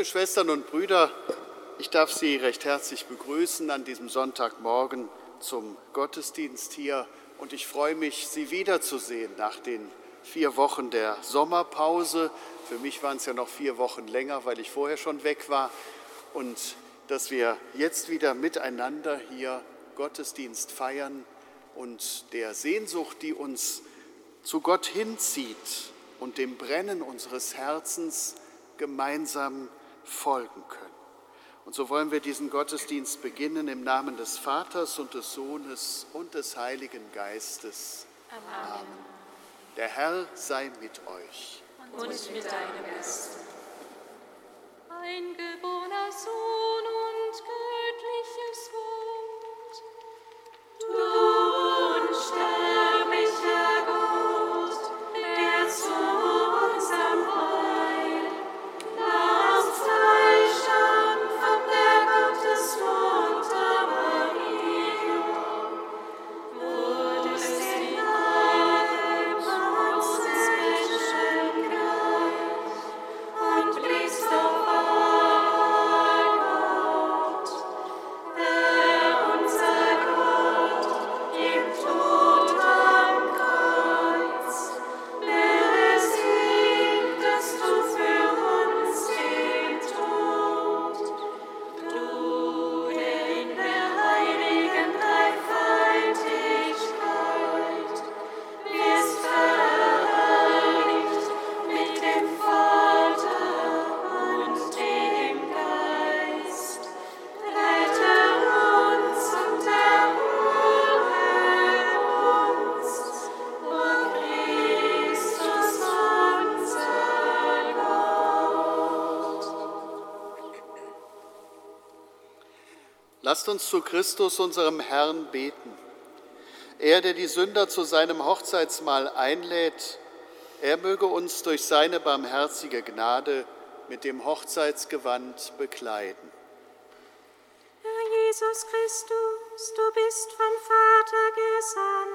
Liebe Schwestern und Brüder, ich darf Sie recht herzlich begrüßen an diesem Sonntagmorgen zum Gottesdienst hier und ich freue mich, Sie wiederzusehen nach den vier Wochen der Sommerpause. Für mich waren es ja noch vier Wochen länger, weil ich vorher schon weg war und dass wir jetzt wieder miteinander hier Gottesdienst feiern und der Sehnsucht, die uns zu Gott hinzieht und dem Brennen unseres Herzens gemeinsam folgen können. Und so wollen wir diesen Gottesdienst beginnen im Namen des Vaters und des Sohnes und des Heiligen Geistes. Amen. Der Herr sei mit euch. Und mit deinem Geist. Lasst uns zu Christus, unserem Herrn, beten. Er, der die Sünder zu seinem Hochzeitsmahl einlädt, er möge uns durch seine barmherzige Gnade mit dem Hochzeitsgewand bekleiden. Herr Jesus Christus, du bist vom Vater gesandt,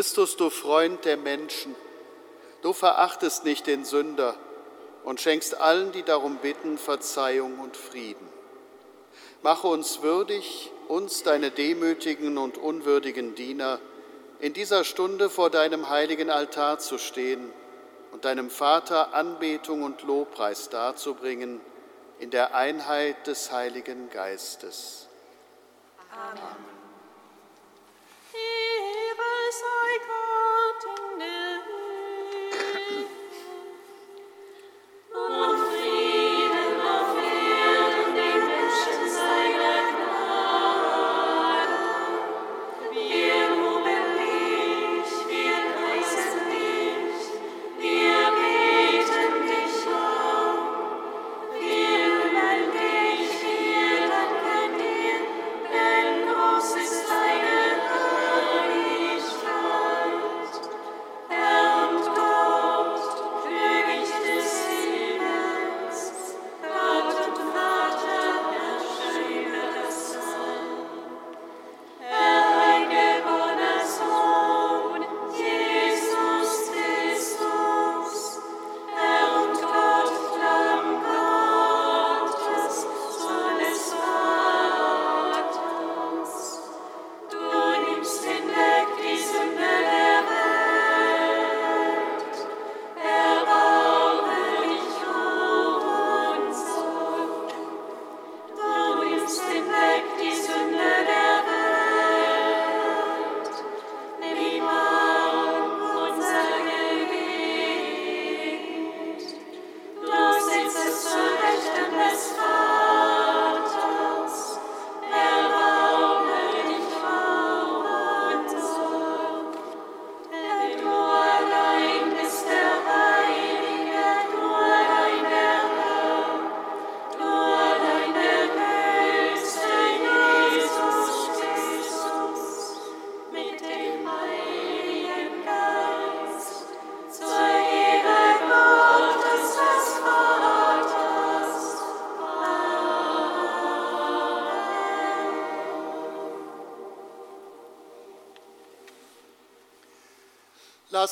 Christus, du Freund der Menschen, du verachtest nicht den Sünder und schenkst allen, die darum bitten, Verzeihung und Frieden. Mache uns würdig, uns, deine demütigen und unwürdigen Diener, in dieser Stunde vor deinem heiligen Altar zu stehen und deinem Vater Anbetung und Lobpreis darzubringen in der Einheit des Heiligen Geistes. Ehre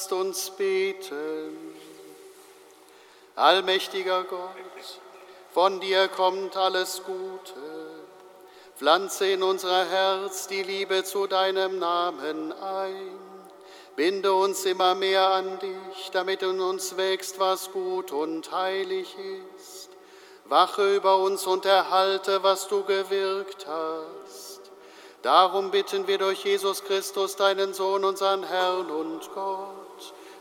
Lasst uns beten. Allmächtiger Gott, von dir kommt alles Gute. Pflanze in unser Herz die Liebe zu deinem Namen ein. Binde uns immer mehr an dich, damit in uns wächst, was gut und heilig ist. Wache über uns und erhalte, was du gewirkt hast. Darum bitten wir durch Jesus Christus, deinen Sohn, unseren Herrn und Gott,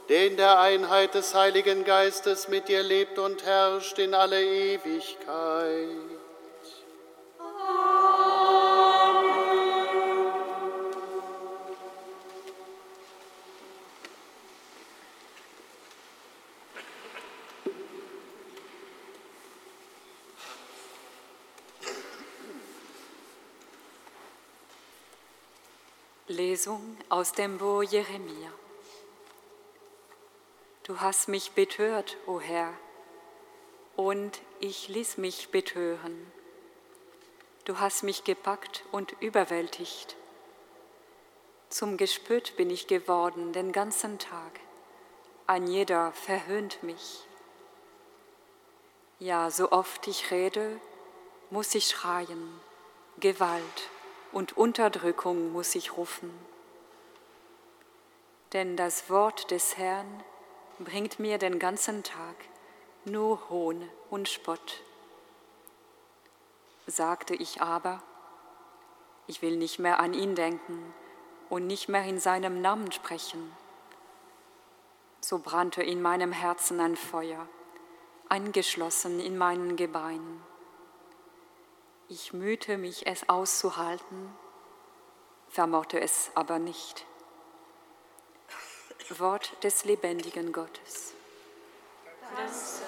der in der Einheit des Heiligen Geistes mit dir lebt und herrscht in alle Ewigkeit. Lesung aus dem Buch Jeremia. Du hast mich betört, o Herr, und ich ließ mich betören. Du hast mich gepackt und überwältigt. Zum Gespött bin ich geworden den ganzen Tag. Ein jeder verhöhnt mich. Ja, so oft ich rede, muss ich schreien, Gewalt und Unterdrückung muss ich rufen. Denn das Wort des Herrn bringt mir den ganzen Tag nur Hohn und Spott. Sagte ich aber, ich will nicht mehr an ihn denken und nicht mehr in seinem Namen sprechen. So brannte in meinem Herzen ein Feuer, eingeschlossen in meinen Gebeinen. Ich mühte mich, es auszuhalten, vermochte es aber nicht. Wort des lebendigen Gottes. Das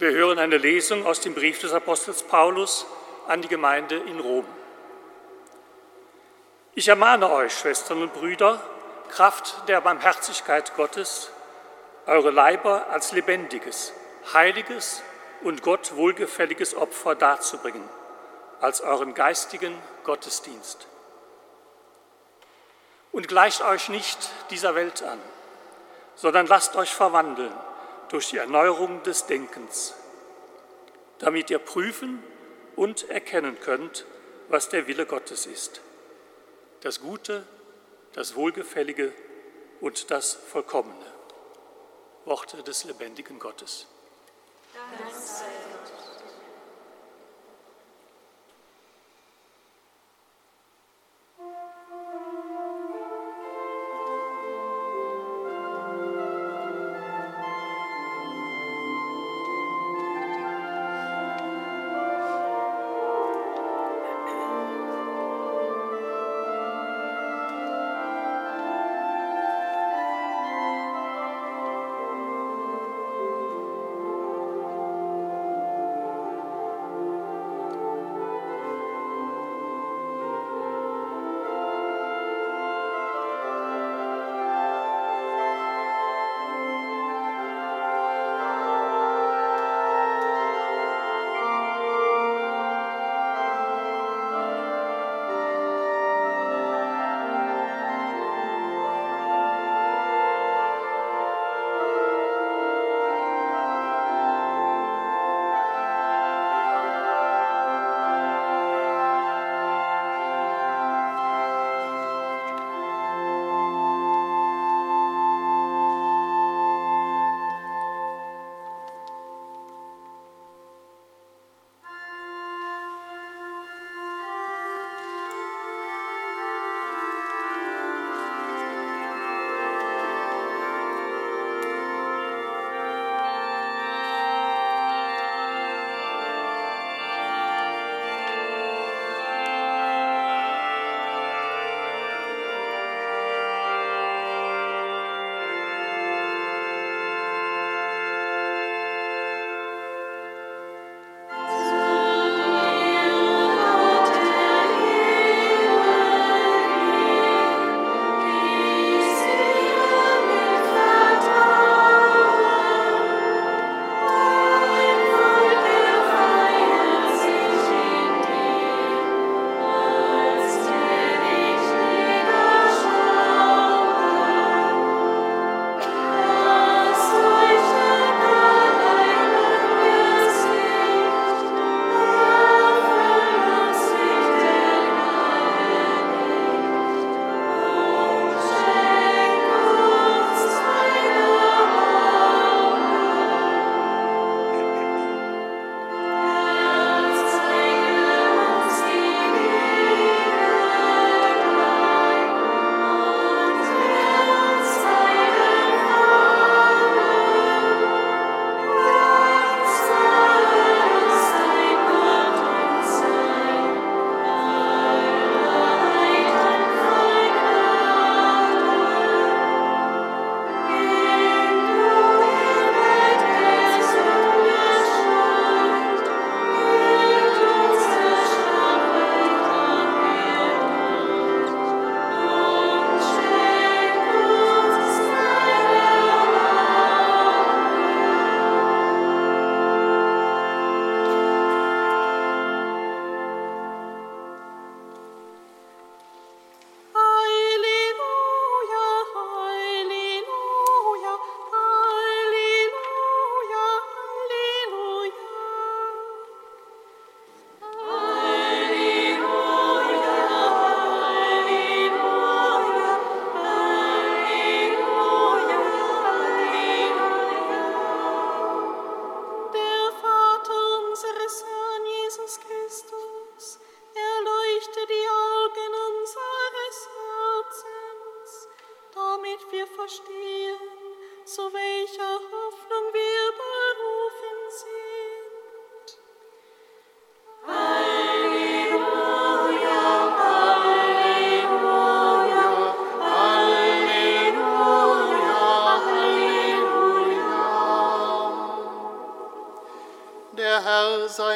Wir hören eine Lesung aus dem Brief des Apostels Paulus an die Gemeinde in Rom. Ich ermahne euch, Schwestern und Brüder, Kraft der Barmherzigkeit Gottes, eure Leiber als lebendiges, heiliges und Gott wohlgefälliges Opfer darzubringen, als euren geistigen Gottesdienst. Und gleicht euch nicht dieser Welt an, sondern lasst euch verwandeln durch die Erneuerung des Denkens, damit ihr prüfen und erkennen könnt, was der Wille Gottes ist, das Gute, das Wohlgefällige und das Vollkommene. Worte des lebendigen Gottes. Dank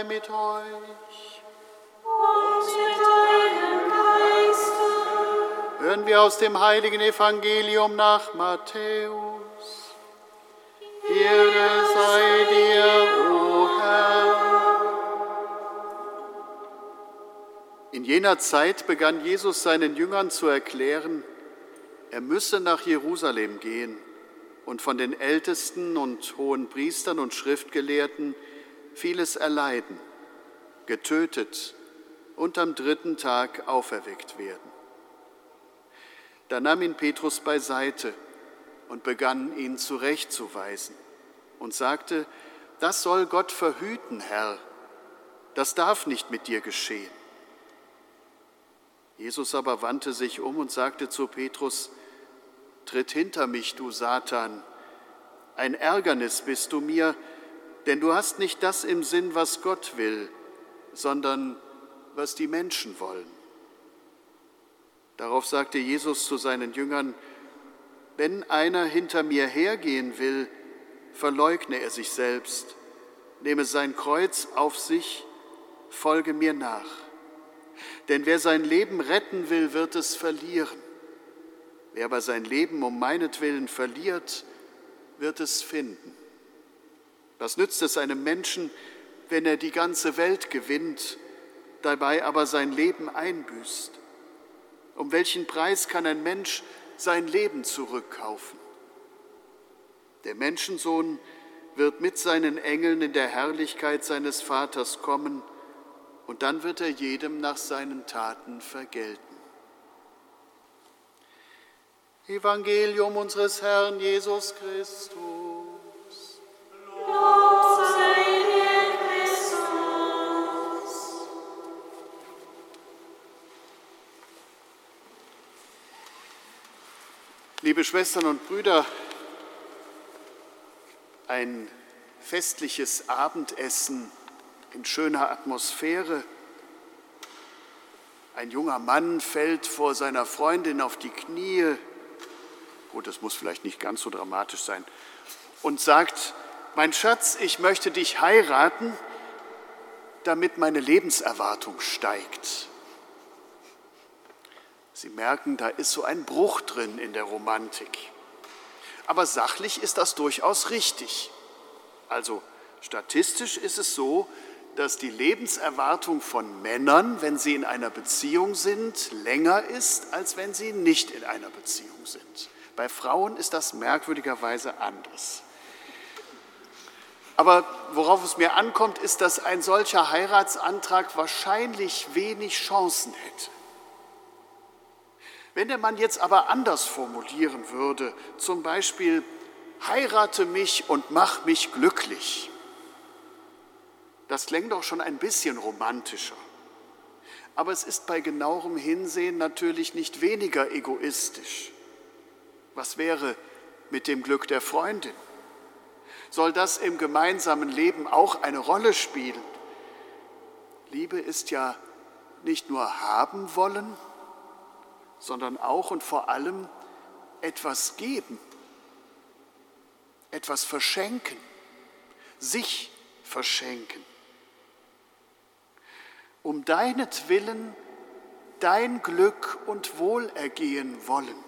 sei mit euch. Und mit deinem Geiste. Hören wir aus dem heiligen Evangelium nach Matthäus. Ehre sei dir, o Herr. In jener Zeit begann Jesus seinen Jüngern zu erklären, er müsse nach Jerusalem gehen und von den Ältesten und hohen Priestern und Schriftgelehrten vieles erleiden, getötet und am dritten Tag auferweckt werden. Da nahm ihn Petrus beiseite und begann ihn zurechtzuweisen und sagte, das soll Gott verhüten, Herr, das darf nicht mit dir geschehen. Jesus aber wandte sich um und sagte zu Petrus, Tritt hinter mich, du Satan, ein Ärgernis bist du mir, denn du hast nicht das im Sinn, was Gott will, sondern was die Menschen wollen. Darauf sagte Jesus zu seinen Jüngern, wenn einer hinter mir hergehen will, verleugne er sich selbst, nehme sein Kreuz auf sich, folge mir nach. Denn wer sein Leben retten will, wird es verlieren. Wer aber sein Leben um meinetwillen verliert, wird es finden. Was nützt es einem Menschen, wenn er die ganze Welt gewinnt, dabei aber sein Leben einbüßt? Um welchen Preis kann ein Mensch sein Leben zurückkaufen? Der Menschensohn wird mit seinen Engeln in der Herrlichkeit seines Vaters kommen, und dann wird er jedem nach seinen Taten vergelten. Evangelium unseres Herrn Jesus Christus. Liebe Schwestern und Brüder, ein festliches Abendessen in schöner Atmosphäre. Ein junger Mann fällt vor seiner Freundin auf die Knie, gut, das muss vielleicht nicht ganz so dramatisch sein, und sagt, mein Schatz, ich möchte dich heiraten, damit meine Lebenserwartung steigt. Sie merken, da ist so ein Bruch drin in der Romantik. Aber sachlich ist das durchaus richtig. Also statistisch ist es so, dass die Lebenserwartung von Männern, wenn sie in einer Beziehung sind, länger ist, als wenn sie nicht in einer Beziehung sind. Bei Frauen ist das merkwürdigerweise anders. Aber worauf es mir ankommt, ist, dass ein solcher Heiratsantrag wahrscheinlich wenig Chancen hätte. Wenn der Mann jetzt aber anders formulieren würde, zum Beispiel, heirate mich und mach mich glücklich, das klingt doch schon ein bisschen romantischer. Aber es ist bei genauerem Hinsehen natürlich nicht weniger egoistisch. Was wäre mit dem Glück der Freundin? Soll das im gemeinsamen Leben auch eine Rolle spielen? Liebe ist ja nicht nur haben wollen, sondern auch und vor allem etwas geben, etwas verschenken, sich verschenken. Um deinetwillen dein Glück und Wohlergehen wollen,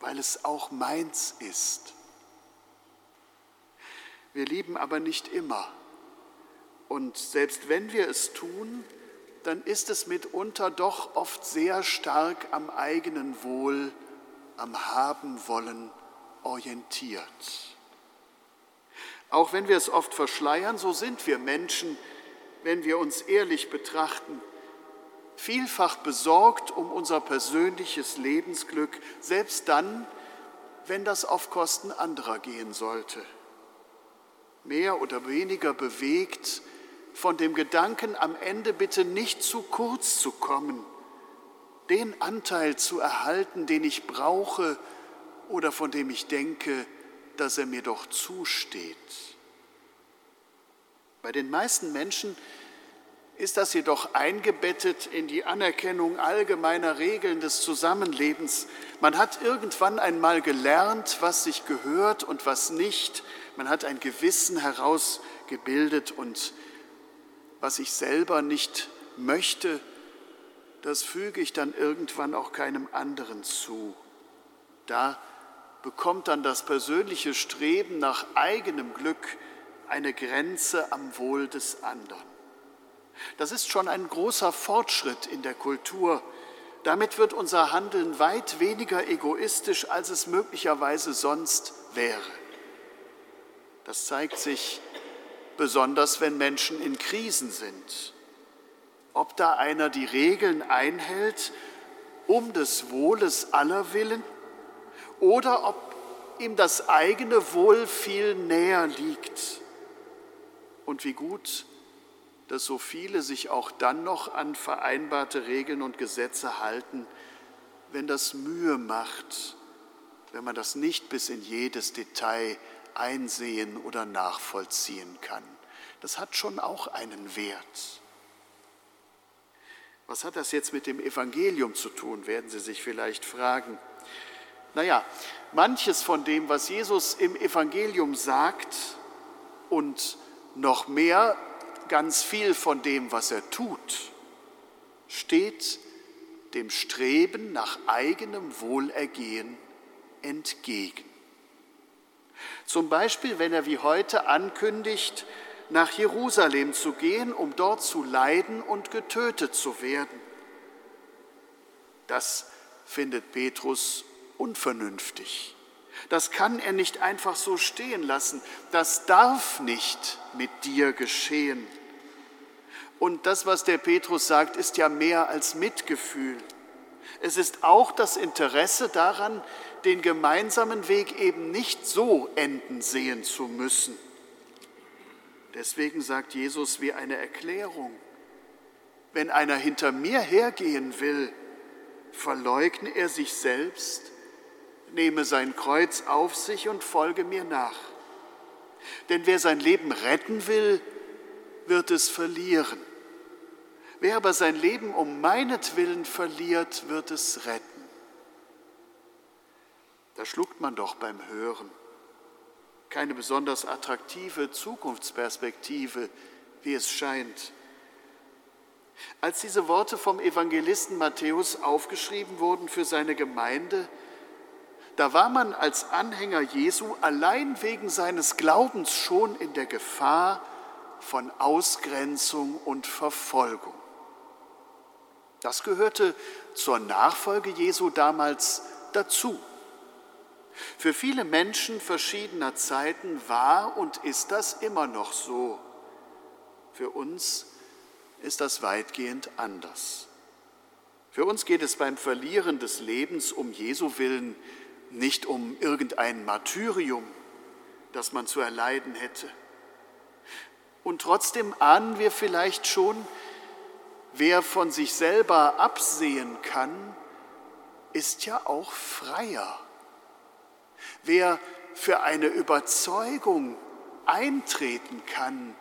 weil es auch meins ist. Wir lieben aber nicht immer. Und selbst wenn wir es tun, dann ist es mitunter doch oft sehr stark am eigenen Wohl, am Haben wollen orientiert. Auch wenn wir es oft verschleiern, so sind wir Menschen, wenn wir uns ehrlich betrachten, vielfach besorgt um unser persönliches Lebensglück, selbst dann, wenn das auf Kosten anderer gehen sollte. Mehr oder weniger bewegt von dem Gedanken, am Ende bitte nicht zu kurz zu kommen, den Anteil zu erhalten, den ich brauche oder von dem ich denke, dass er mir doch zusteht. Bei den meisten Menschen ist das jedoch eingebettet in die Anerkennung allgemeiner Regeln des Zusammenlebens. Man hat irgendwann einmal gelernt, was sich gehört und was nicht. Man hat ein Gewissen herausgebildet und was ich selber nicht möchte, das füge ich dann irgendwann auch keinem anderen zu. Da bekommt dann das persönliche Streben nach eigenem Glück eine Grenze am Wohl des anderen. Das ist schon ein großer Fortschritt in der Kultur. Damit wird unser Handeln weit weniger egoistisch, als es möglicherweise sonst wäre. Das zeigt sich besonders, wenn Menschen in Krisen sind. Ob da einer die Regeln einhält, um des Wohles aller willen, oder ob ihm das eigene Wohl viel näher liegt. Und wie gut dass so viele sich auch dann noch an vereinbarte Regeln und Gesetze halten, wenn das Mühe macht, wenn man das nicht bis in jedes Detail einsehen oder nachvollziehen kann. Das hat schon auch einen Wert. Was hat das jetzt mit dem Evangelium zu tun, werden Sie sich vielleicht fragen. Naja, manches von dem, was Jesus im Evangelium sagt und noch mehr ganz viel von dem, was er tut, steht dem Streben nach eigenem Wohlergehen entgegen. Zum Beispiel, wenn er wie heute ankündigt, nach Jerusalem zu gehen, um dort zu leiden und getötet zu werden. Das findet Petrus unvernünftig. Das kann er nicht einfach so stehen lassen. Das darf nicht mit dir geschehen. Und das, was der Petrus sagt, ist ja mehr als Mitgefühl. Es ist auch das Interesse daran, den gemeinsamen Weg eben nicht so enden sehen zu müssen. Deswegen sagt Jesus wie eine Erklärung, wenn einer hinter mir hergehen will, verleugne er sich selbst, nehme sein Kreuz auf sich und folge mir nach. Denn wer sein Leben retten will, wird es verlieren. Wer aber sein Leben um meinetwillen verliert, wird es retten. Da schluckt man doch beim Hören. Keine besonders attraktive Zukunftsperspektive, wie es scheint. Als diese Worte vom Evangelisten Matthäus aufgeschrieben wurden für seine Gemeinde, da war man als Anhänger Jesu allein wegen seines Glaubens schon in der Gefahr von Ausgrenzung und Verfolgung. Das gehörte zur Nachfolge Jesu damals dazu. Für viele Menschen verschiedener Zeiten war und ist das immer noch so. Für uns ist das weitgehend anders. Für uns geht es beim Verlieren des Lebens um Jesu willen nicht um irgendein Martyrium, das man zu erleiden hätte. Und trotzdem ahnen wir vielleicht schon, wer von sich selber absehen kann, ist ja auch freier. Wer für eine Überzeugung eintreten kann,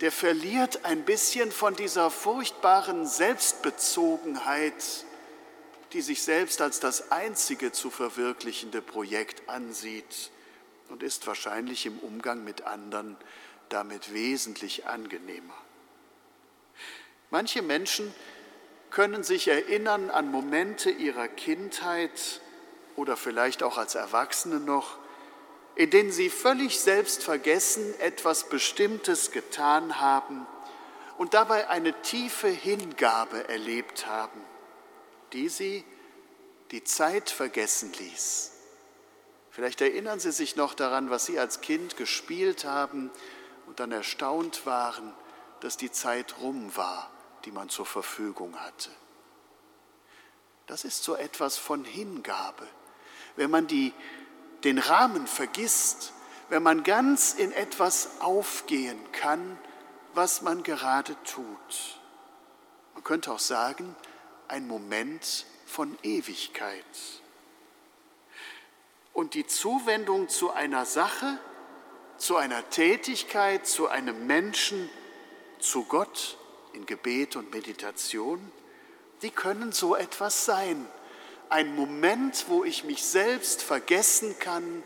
der verliert ein bisschen von dieser furchtbaren Selbstbezogenheit, die sich selbst als das einzige zu verwirklichende Projekt ansieht und ist wahrscheinlich im Umgang mit anderen damit wesentlich angenehmer. Manche Menschen können sich erinnern an Momente ihrer Kindheit oder vielleicht auch als Erwachsene noch, in denen sie völlig selbstvergessen etwas Bestimmtes getan haben und dabei eine tiefe Hingabe erlebt haben, die sie die Zeit vergessen ließ. Vielleicht erinnern Sie sich noch daran, was Sie als Kind gespielt haben und dann erstaunt waren, dass die Zeit rum war, die man zur Verfügung hatte. Das ist so etwas von Hingabe. Wenn man die, den Rahmen vergisst, wenn man ganz in etwas aufgehen kann, was man gerade tut. Man könnte auch sagen, ein Moment von Ewigkeit. Und die Zuwendung zu einer Sache, zu einer Tätigkeit, zu einem Menschen, zu Gott in Gebet und Meditation, die können so etwas sein. Ein Moment, wo ich mich selbst vergessen kann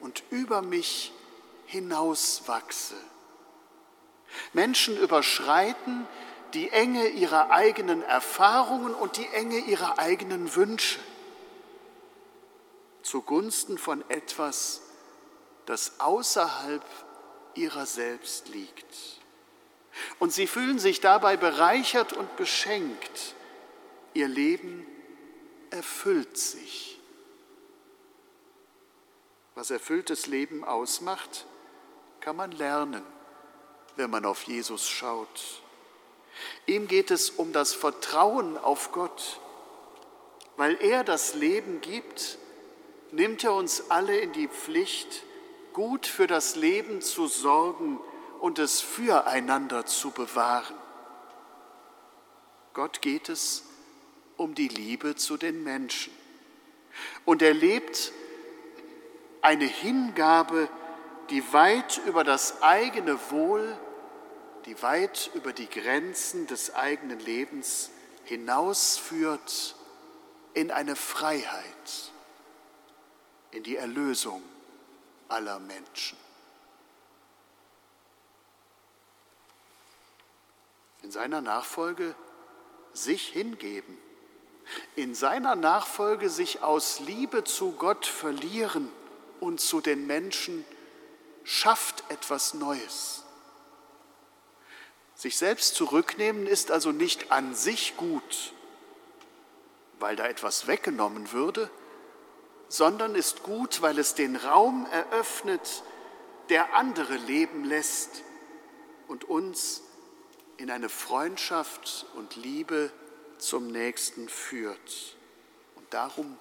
und über mich hinauswachse. Menschen überschreiten die Enge ihrer eigenen Erfahrungen und die Enge ihrer eigenen Wünsche zugunsten von etwas, das außerhalb ihrer selbst liegt. Und sie fühlen sich dabei bereichert und beschenkt. Ihr Leben erfüllt sich. Was erfülltes Leben ausmacht, kann man lernen, wenn man auf Jesus schaut. Ihm geht es um das Vertrauen auf Gott. Weil er das Leben gibt, nimmt er uns alle in die Pflicht, gut für das Leben zu sorgen und es füreinander zu bewahren. Gott geht es um die Liebe zu den Menschen. Und er lebt eine Hingabe, die weit über das eigene Wohl, die weit über die Grenzen des eigenen Lebens hinausführt in eine Freiheit, in die Erlösung aller Menschen. In seiner Nachfolge sich hingeben, in seiner Nachfolge sich aus Liebe zu Gott verlieren und zu den Menschen, schafft etwas Neues. Sich selbst zurücknehmen ist also nicht an sich gut, weil da etwas weggenommen würde, sondern ist gut, weil es den Raum eröffnet, der andere leben lässt und uns in eine Freundschaft und Liebe zum Nächsten führt. Und darum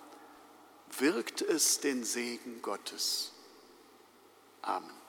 wirkt es den Segen Gottes. Amen.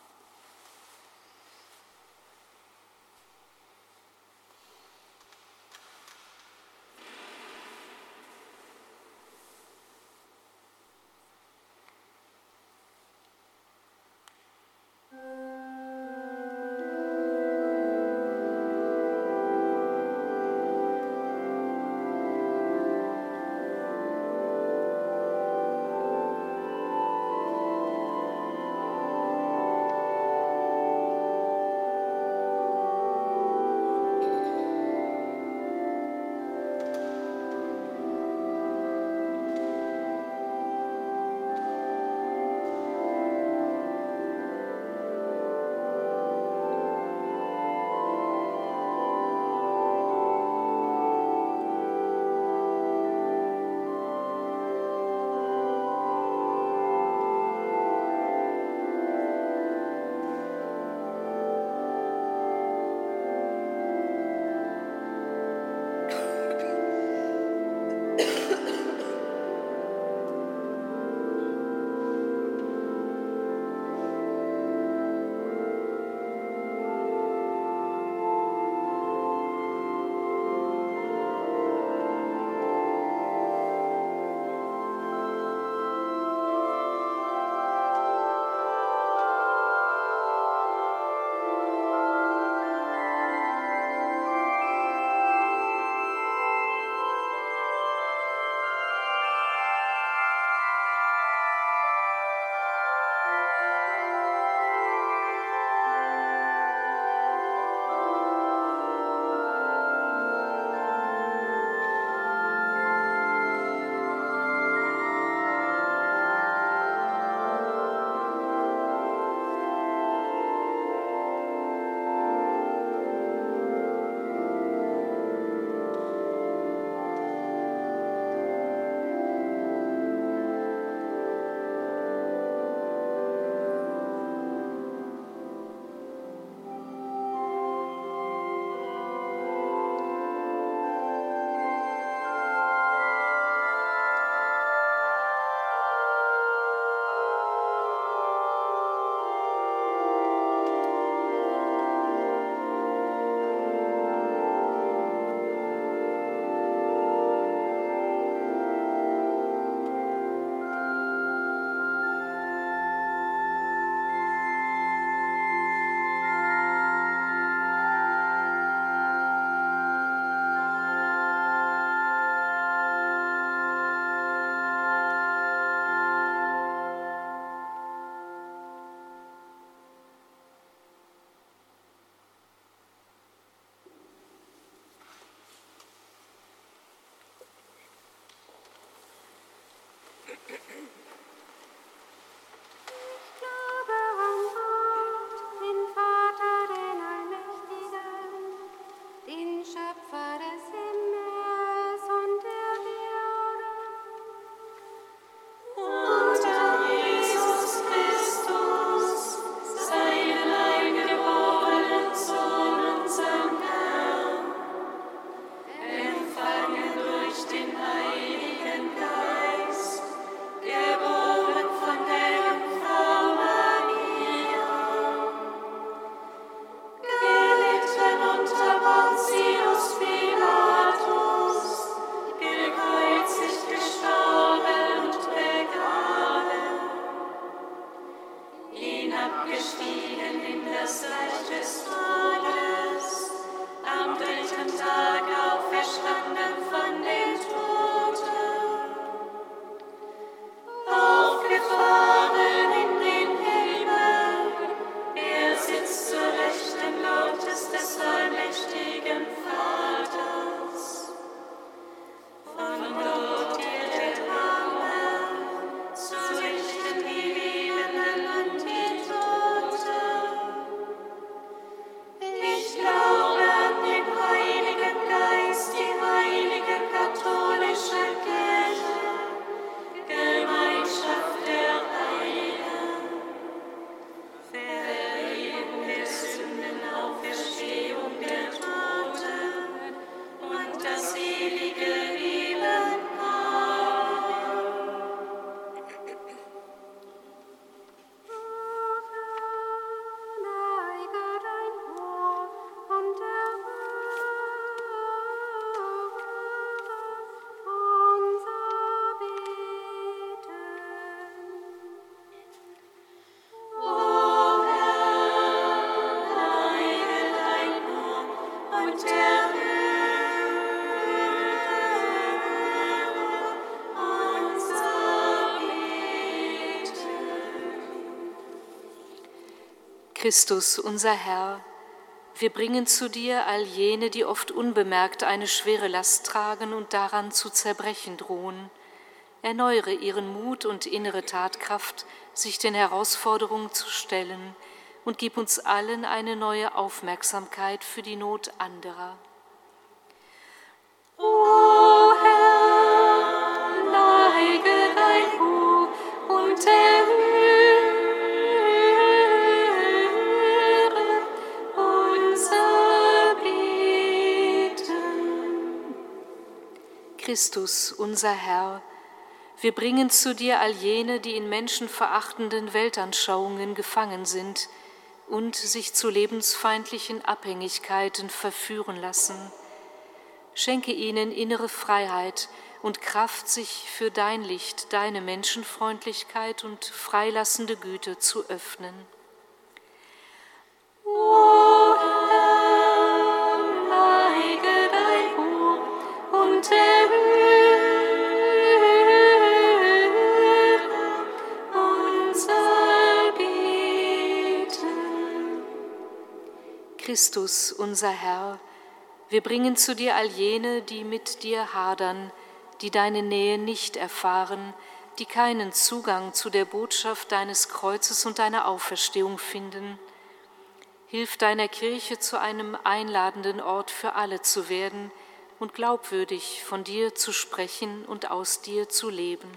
Christus, unser Herr, wir bringen zu dir all jene, die oft unbemerkt eine schwere Last tragen und daran zu zerbrechen drohen. Erneuere ihren Mut und innere Tatkraft, sich den Herausforderungen zu stellen, und gib uns allen eine neue Aufmerksamkeit für die Not anderer. Christus, unser Herr, wir bringen zu dir all jene, die in menschenverachtenden Weltanschauungen gefangen sind und sich zu lebensfeindlichen Abhängigkeiten verführen lassen. Schenke ihnen innere Freiheit und Kraft, sich für dein Licht, deine Menschenfreundlichkeit und freilassende Güte zu öffnen. O Christus, unser Herr, wir bringen zu dir all jene, die mit dir hadern, die deine Nähe nicht erfahren, die keinen Zugang zu der Botschaft deines Kreuzes und deiner Auferstehung finden. Hilf deiner Kirche zu einem einladenden Ort für alle zu werden und glaubwürdig von dir zu sprechen und aus dir zu leben.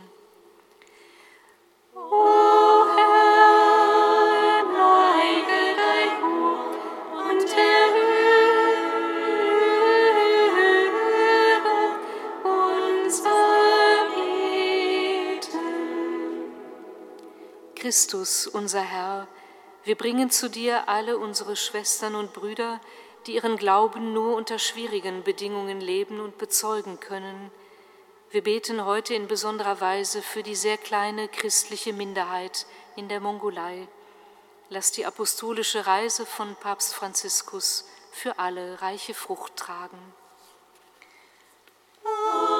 O Christus, unser Herr, wir bringen zu dir alle unsere Schwestern und Brüder, die ihren Glauben nur unter schwierigen Bedingungen leben und bezeugen können. Wir beten heute in besonderer Weise für die sehr kleine christliche Minderheit in der Mongolei. Lass die apostolische Reise von Papst Franziskus für alle reiche Frucht tragen. Und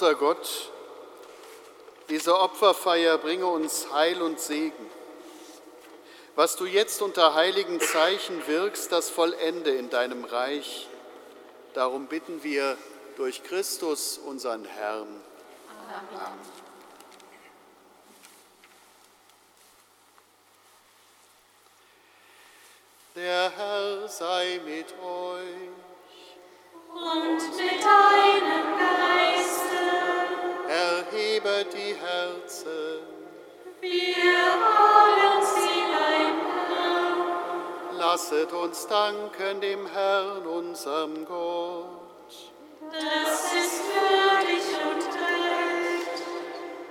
unser Gott, diese Opferfeier bringe uns Heil und Segen. Was du jetzt unter heiligen Zeichen wirkst, das vollende in deinem Reich. Darum bitten wir durch Christus, unseren Herrn. Amen. Der Herr sei mit Lasset uns danken dem Herrn, unserem Gott. Das ist würdig und recht.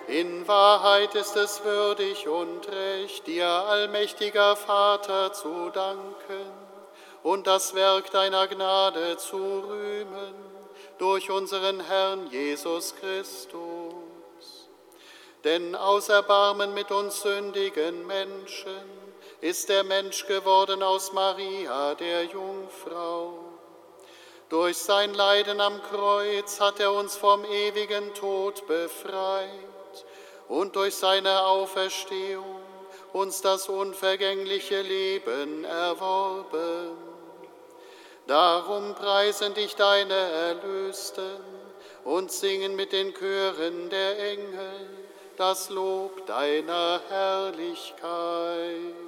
In Wahrheit ist es würdig und recht, dir, allmächtiger Vater, zu danken und das Werk deiner Gnade zu rühmen durch unseren Herrn Jesus Christus. Denn aus Erbarmen mit uns sündigen Menschen ist der Mensch geworden aus Maria, der Jungfrau. Durch sein Leiden am Kreuz hat er uns vom ewigen Tod befreit und durch seine Auferstehung uns das unvergängliche Leben erworben. Darum preisen dich deine Erlösten und singen mit den Chören der Engel das Lob deiner Herrlichkeit.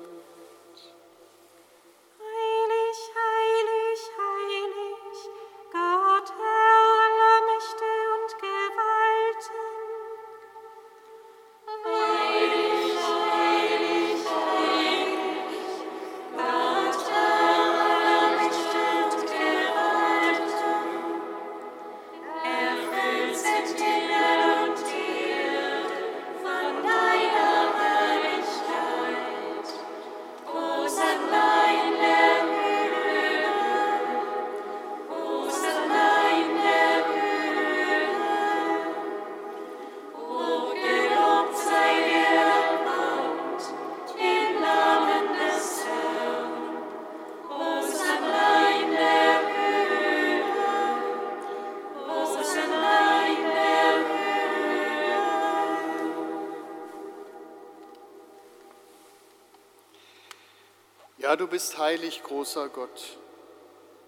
Bist heilig, großer Gott.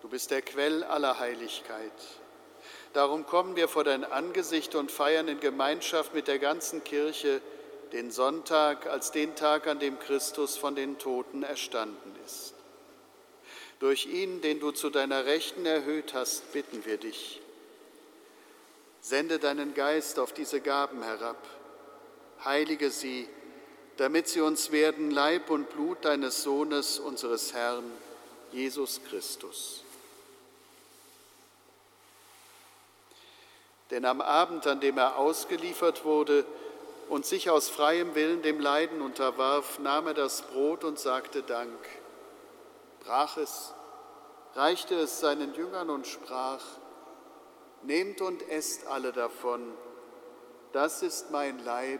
Du bist der Quell aller Heiligkeit. Darum kommen wir vor dein Angesicht und feiern in Gemeinschaft mit der ganzen Kirche den Sonntag als den Tag, an dem Christus von den Toten erstanden ist. Durch ihn, den du zu deiner Rechten erhöht hast, bitten wir dich. Sende deinen Geist auf diese Gaben herab, heilige sie, damit sie uns werden Leib und Blut deines Sohnes, unseres Herrn, Jesus Christus. Denn am Abend, an dem er ausgeliefert wurde und sich aus freiem Willen dem Leiden unterwarf, nahm er das Brot und sagte Dank, brach es, reichte es seinen Jüngern und sprach, Nehmt und esst alle davon, das ist mein Leib,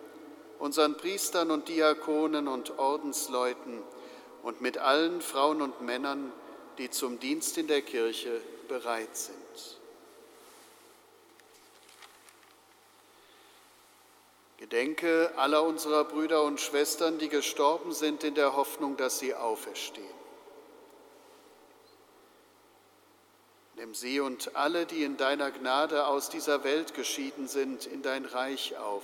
unseren Priestern und Diakonen und Ordensleuten und mit allen Frauen und Männern, die zum Dienst in der Kirche bereit sind. Gedenke aller unserer Brüder und Schwestern, die gestorben sind in der Hoffnung, dass sie auferstehen. Nimm sie und alle, die in deiner Gnade aus dieser Welt geschieden sind, in dein Reich auf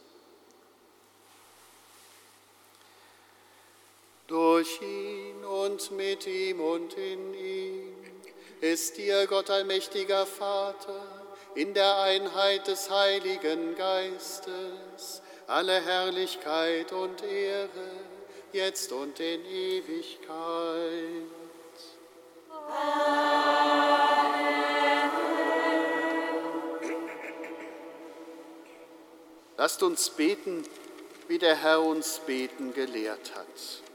Durch ihn und mit ihm und in ihm ist dir Gott allmächtiger Vater in der Einheit des Heiligen Geistes alle Herrlichkeit und Ehre, jetzt und in Ewigkeit. Amen. Lasst uns beten, wie der Herr uns beten gelehrt hat.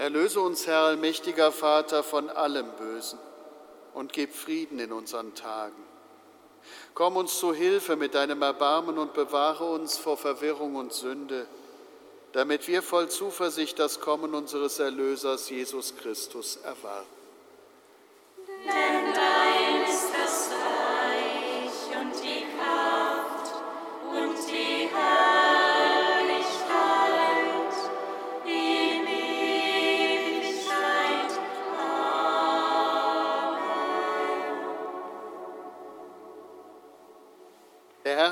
Erlöse uns, Herr, allmächtiger Vater, von allem Bösen und gib Frieden in unseren Tagen. Komm uns zu Hilfe mit deinem Erbarmen und bewahre uns vor Verwirrung und Sünde, damit wir voll Zuversicht das Kommen unseres Erlösers Jesus Christus erwarten. Denn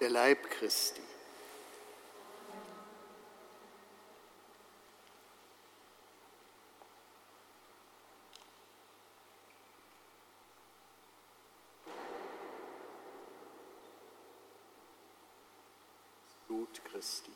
Der Leib Christi. Blut Christi.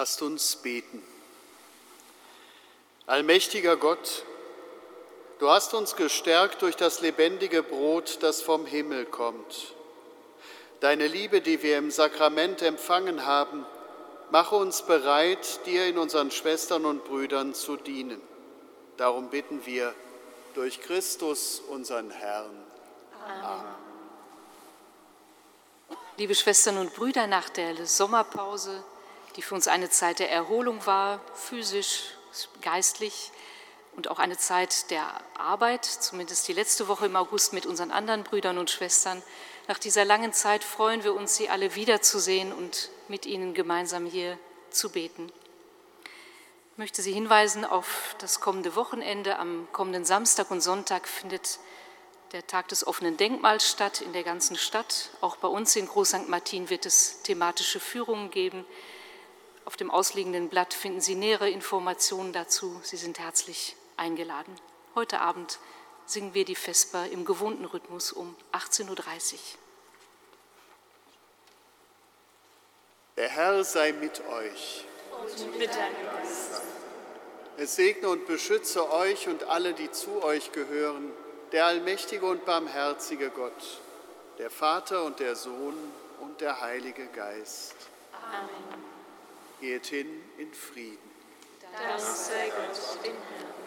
Lasst uns beten. Allmächtiger Gott, du hast uns gestärkt durch das lebendige Brot, das vom Himmel kommt. Deine Liebe, die wir im Sakrament empfangen haben, mache uns bereit, dir in unseren Schwestern und Brüdern zu dienen. Darum bitten wir durch Christus, unseren Herrn. Amen. Liebe Schwestern und Brüder, nach der Sommerpause die für uns eine Zeit der Erholung war, physisch, geistlich und auch eine Zeit der Arbeit, zumindest die letzte Woche im August mit unseren anderen Brüdern und Schwestern. Nach dieser langen Zeit freuen wir uns, Sie alle wiederzusehen und mit Ihnen gemeinsam hier zu beten. Ich möchte Sie hinweisen auf das kommende Wochenende. Am kommenden Samstag und Sonntag findet der Tag des offenen Denkmals statt in der ganzen Stadt. Auch bei uns in Groß St. Martin wird es thematische Führungen geben. Auf dem ausliegenden Blatt finden Sie nähere Informationen dazu. Sie sind herzlich eingeladen. Heute Abend singen wir die Vesper im gewohnten Rhythmus um 18.30 Uhr. Der Herr sei mit euch. Und mit deinem Geist. Es segne und beschütze euch und alle, die zu euch gehören, der allmächtige und barmherzige Gott, der Vater und der Sohn und der Heilige Geist. Amen. Geht hin in Frieden. Dank sei Gott, dem Herrn.